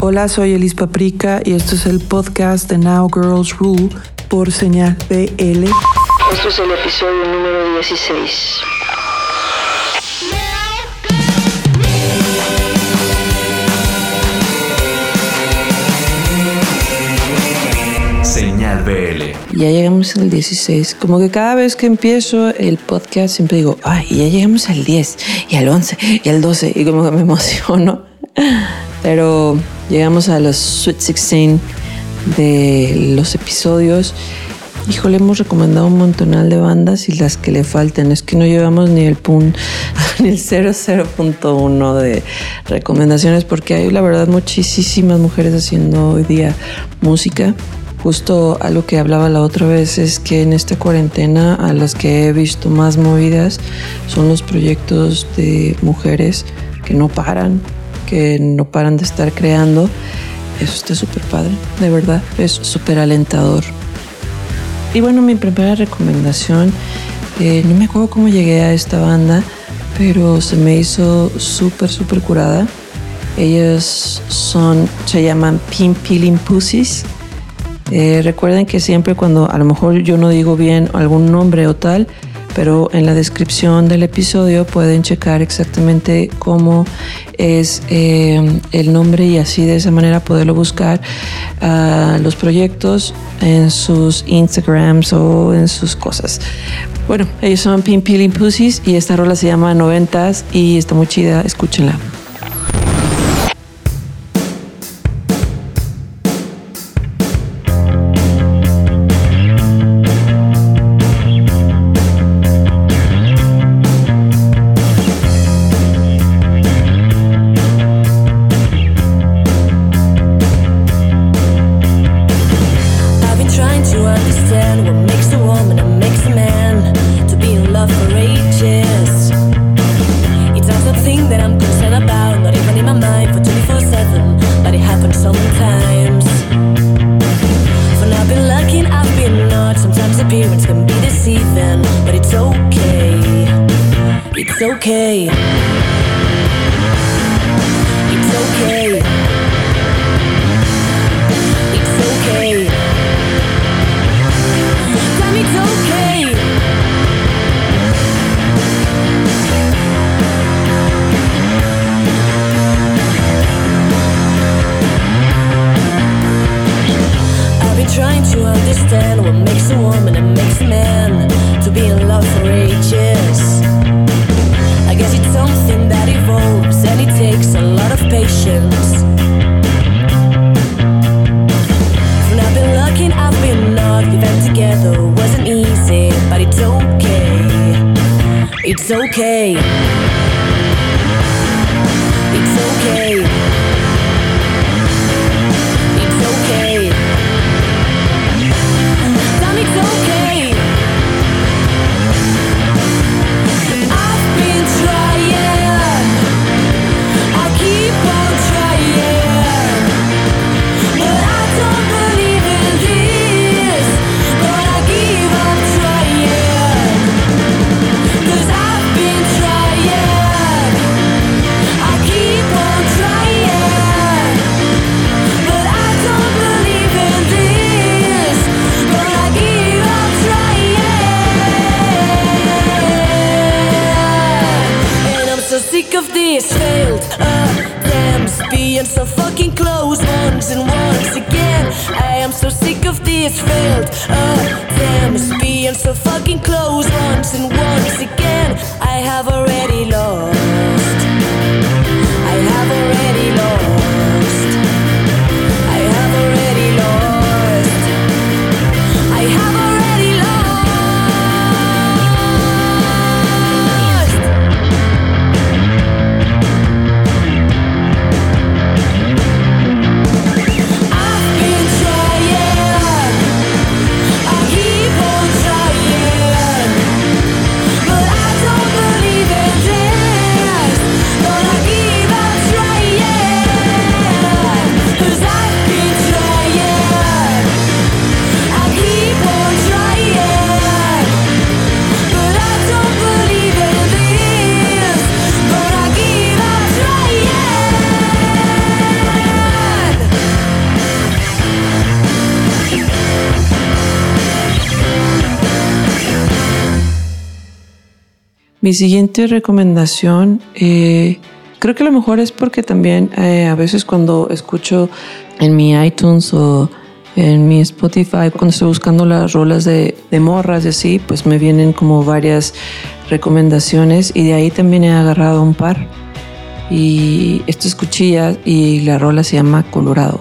Hola, soy Elis Paprika y esto es el podcast de Now Girls Rule por señal BL. Esto es el episodio número 16. Señal BL. Ya llegamos al 16. Como que cada vez que empiezo el podcast siempre digo, ay, ya llegamos al 10 y al 11 y al 12 y como que me emociono. Pero llegamos a los Sweet 16 de los episodios. Híjole, hemos recomendado un montonal de bandas y las que le faltan. Es que no llevamos ni el punto, ni el 00.1 de recomendaciones porque hay la verdad muchísimas mujeres haciendo hoy día música. Justo algo que hablaba la otra vez es que en esta cuarentena a las que he visto más movidas son los proyectos de mujeres que no paran, que no paran de estar creando. Eso está súper padre, de verdad, es súper alentador. Y bueno, mi primera recomendación, eh, no me acuerdo cómo llegué a esta banda, pero se me hizo súper, súper curada. Ellas son, se llaman Pin Peeling Pussies. Eh, recuerden que siempre cuando a lo mejor yo no digo bien algún nombre o tal, pero en la descripción del episodio pueden checar exactamente cómo es eh, el nombre y así de esa manera poderlo buscar a los proyectos en sus Instagrams o en sus cosas. Bueno, ellos son Pin Peeling Pussies y esta rola se llama Noventas y está muy chida, escúchenla. Okay. observations. When I've been looking, I've been knocked. We've been together, wasn't easy, but it's okay. It's okay. Mi siguiente recomendación, eh, creo que a lo mejor es porque también eh, a veces cuando escucho en mi iTunes o en mi Spotify, cuando estoy buscando las rolas de, morras y así, pues me vienen como varias recomendaciones y de ahí también he agarrado un par. Y esto es cuchilla y la rola se llama Colorado.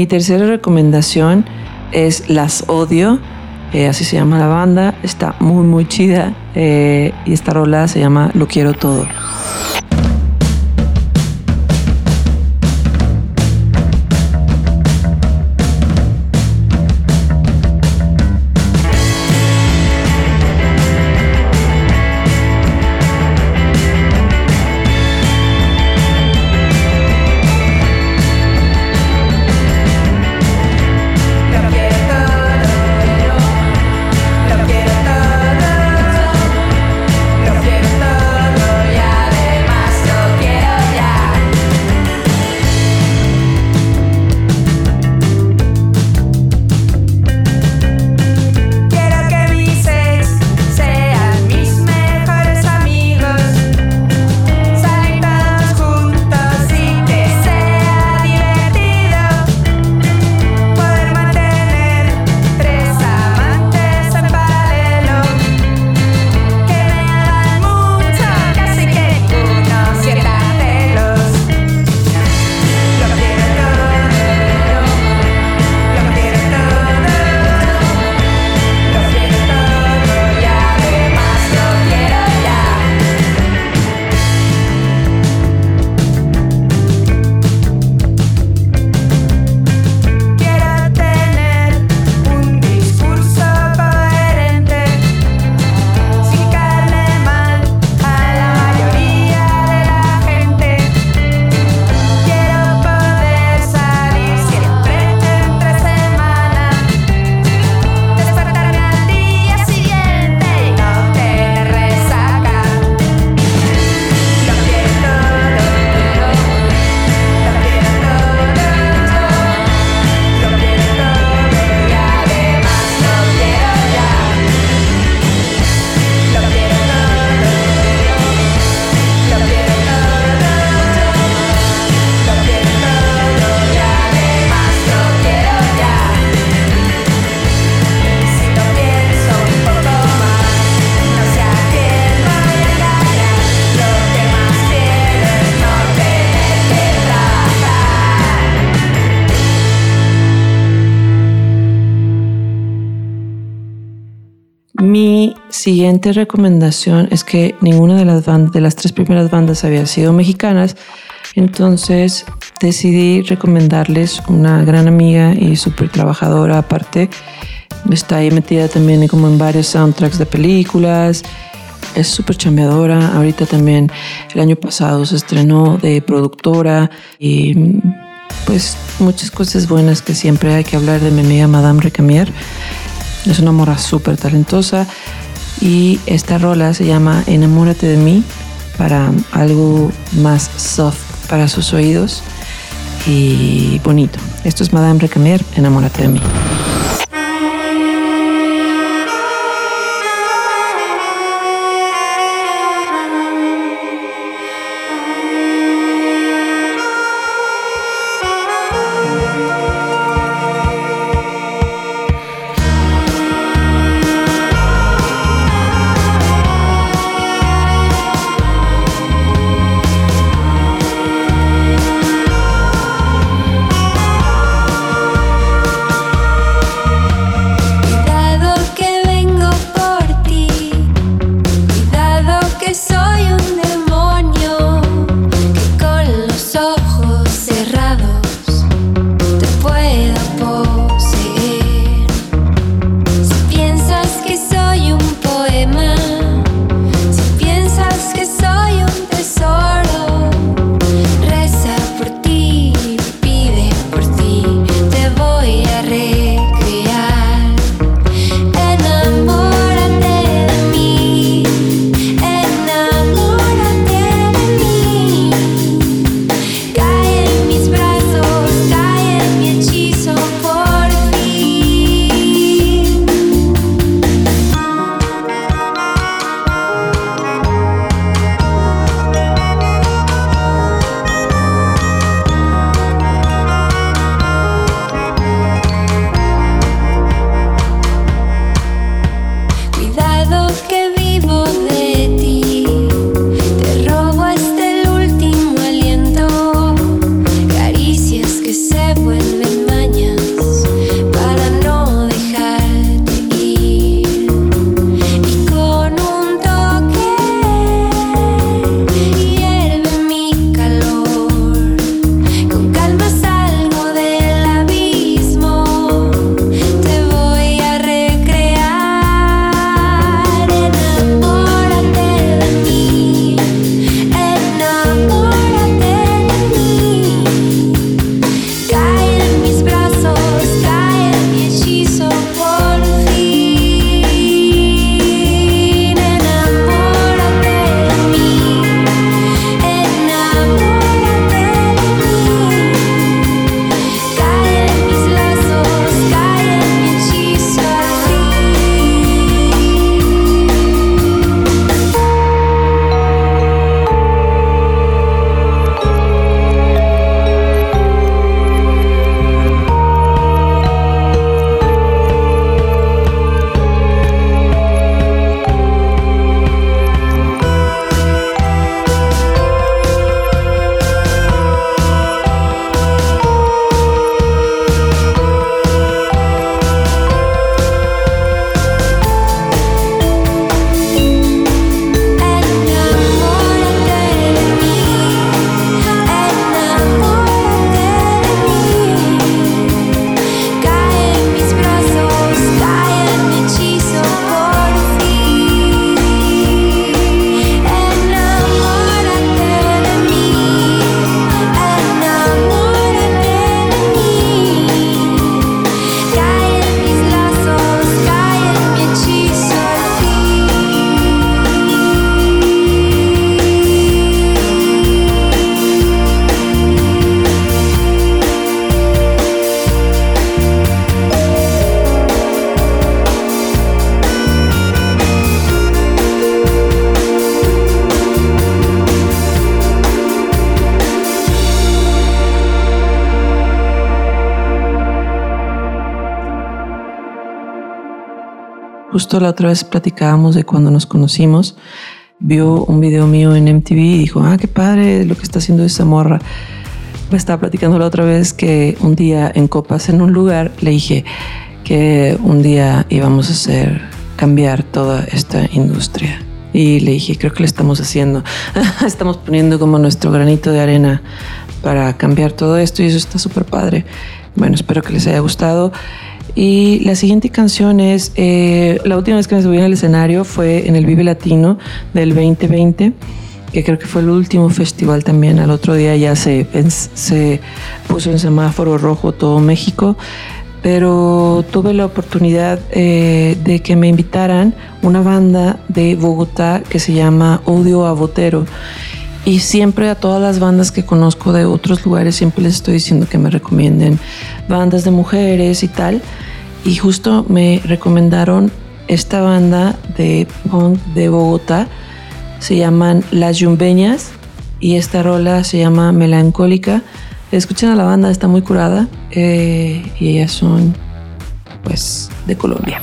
Mi tercera recomendación es Las Odio, eh, así se llama la banda, está muy muy chida eh, y esta rola se llama Lo Quiero Todo. Siguiente recomendación es que ninguna de las, bandas, de las tres primeras bandas había sido mexicanas, entonces decidí recomendarles una gran amiga y súper trabajadora aparte. Está ahí metida también como en varios soundtracks de películas. Es súper chambeadora. Ahorita también el año pasado se estrenó de productora y pues muchas cosas buenas que siempre hay que hablar de mi amiga Madame Recamier. Es una morra súper talentosa y esta rola se llama Enamórate de mí para algo más soft para sus oídos y bonito. Esto es Madame Recamier, Enamórate de mí. Justo la otra vez platicábamos de cuando nos conocimos. Vio un video mío en MTV y dijo, ah, qué padre lo que está haciendo esa morra. Me estaba platicando la otra vez que un día en Copas, en un lugar, le dije que un día íbamos a hacer cambiar toda esta industria. Y le dije, creo que lo estamos haciendo. estamos poniendo como nuestro granito de arena para cambiar todo esto y eso está súper padre. Bueno, espero que les haya gustado. Y la siguiente canción es, eh, la última vez que me subí en el escenario fue en el Vive Latino del 2020, que creo que fue el último festival también. Al otro día ya se, se puso en semáforo rojo todo México, pero tuve la oportunidad eh, de que me invitaran una banda de Bogotá que se llama Odio a Botero. Y siempre a todas las bandas que conozco de otros lugares, siempre les estoy diciendo que me recomienden bandas de mujeres y tal. Y justo me recomendaron esta banda de Bogotá. Se llaman Las Yumbeñas y esta rola se llama Melancólica. Escuchen a la banda, está muy curada eh, y ellas son pues de Colombia.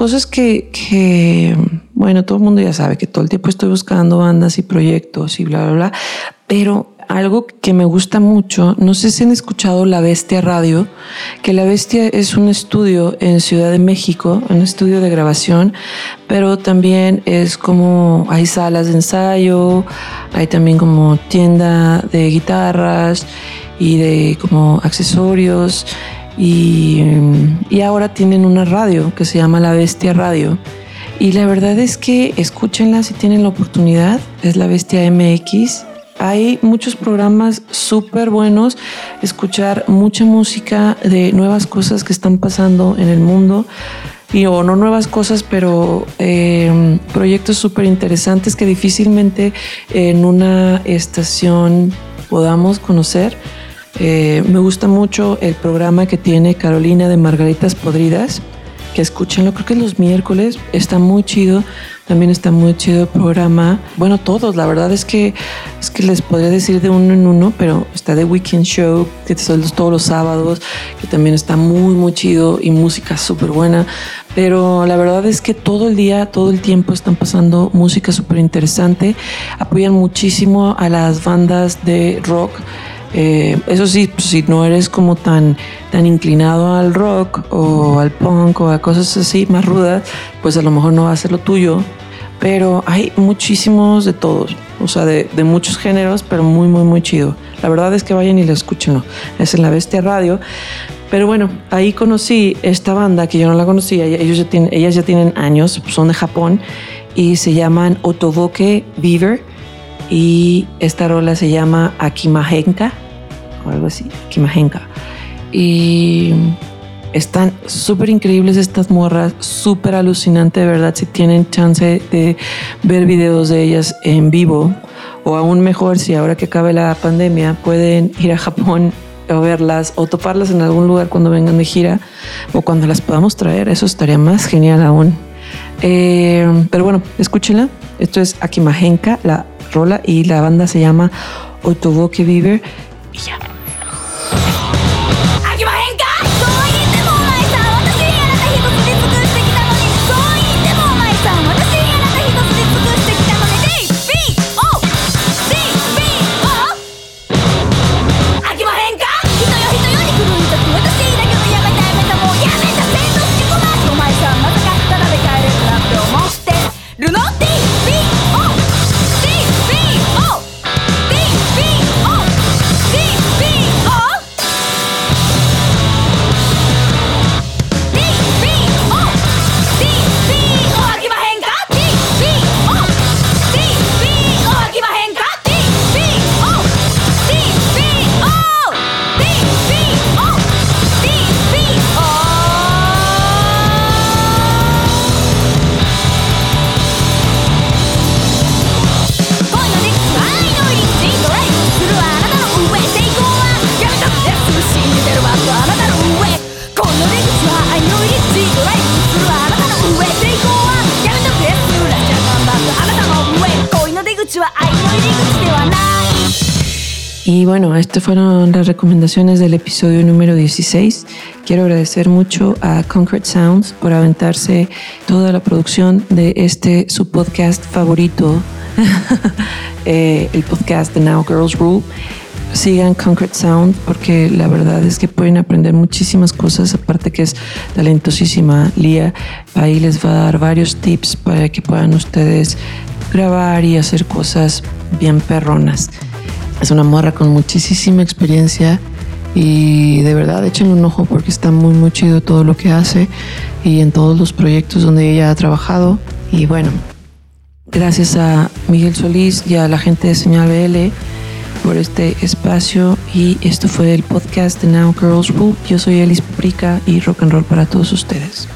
Cosas que, bueno, todo el mundo ya sabe que todo el tiempo estoy buscando bandas y proyectos y bla, bla, bla, pero algo que me gusta mucho, no sé si han escuchado La Bestia Radio, que La Bestia es un estudio en Ciudad de México, un estudio de grabación, pero también es como, hay salas de ensayo, hay también como tienda de guitarras y de como accesorios y, ahora tienen una radio que se llama La Bestia Radio. Y la verdad es que escúchenla si tienen la oportunidad. Es La Bestia MX. Hay muchos programas súper buenos. Escuchar mucha música de nuevas cosas que están pasando en el mundo. Y o no nuevas cosas, pero eh, proyectos súper interesantes que difícilmente en una estación podamos conocer eh, me gusta mucho el programa que tiene Carolina de Margaritas Podridas, que escúchenlo, creo que es los miércoles, está muy chido. También está muy chido el programa. Bueno, todos, la verdad es que es que les podría decir de uno en uno, pero está The Weekend Show, que son todos los sábados, que también está muy, muy chido y música súper buena. Pero la verdad es que todo el día, todo el tiempo están pasando música súper interesante. Apoyan muchísimo a las bandas de rock eh, eso sí, si no eres como tan, tan inclinado al rock o al punk o a cosas así más rudas, pues a lo mejor no va a ser lo tuyo. Pero hay muchísimos de todos, o sea, de, muchos géneros, pero muy, muy, muy chido. La verdad es que vayan y lo escuchen. Es en la Bestia Radio. Pero bueno, ahí conocí esta banda que yo no la conocía. Ellos ya tienen, ellas ya tienen años, son de Japón y se llaman Otoboke Beaver y esta rola se llama Akimahenka o algo así, Akimahenka. Y Están súper increíbles estas morras, súper alucinante, de verdad. Si tienen chance de ver videos de ellas en vivo, o aún mejor, si ahora que acabe la pandemia pueden ir a Japón o verlas o toparlas en algún lugar cuando vengan de gira o cuando las podamos traer, eso estaría más genial aún. Eh, pero bueno, escúchenla. Esto es Akimahenka, la rola, y la banda se llama Otoboke Viver. Y ya. Y bueno, estas fueron las recomendaciones del episodio número 16. Quiero agradecer mucho a Concrete Sounds por aventarse toda la producción de este su podcast favorito, eh, el podcast de Now Girls Rule. Sigan Concrete Sound porque la verdad es que pueden aprender muchísimas cosas, aparte que es talentosísima Lía. Ahí les va a dar varios tips para que puedan ustedes grabar y hacer cosas bien perronas. Es una morra con muchísima experiencia y de verdad échenle un ojo porque está muy muy chido todo lo que hace y en todos los proyectos donde ella ha trabajado. Y bueno, gracias a Miguel Solís y a la gente de Señal BL por este espacio y esto fue el podcast de Now Girls Rule. Yo soy Elis Paprika y rock and roll para todos ustedes.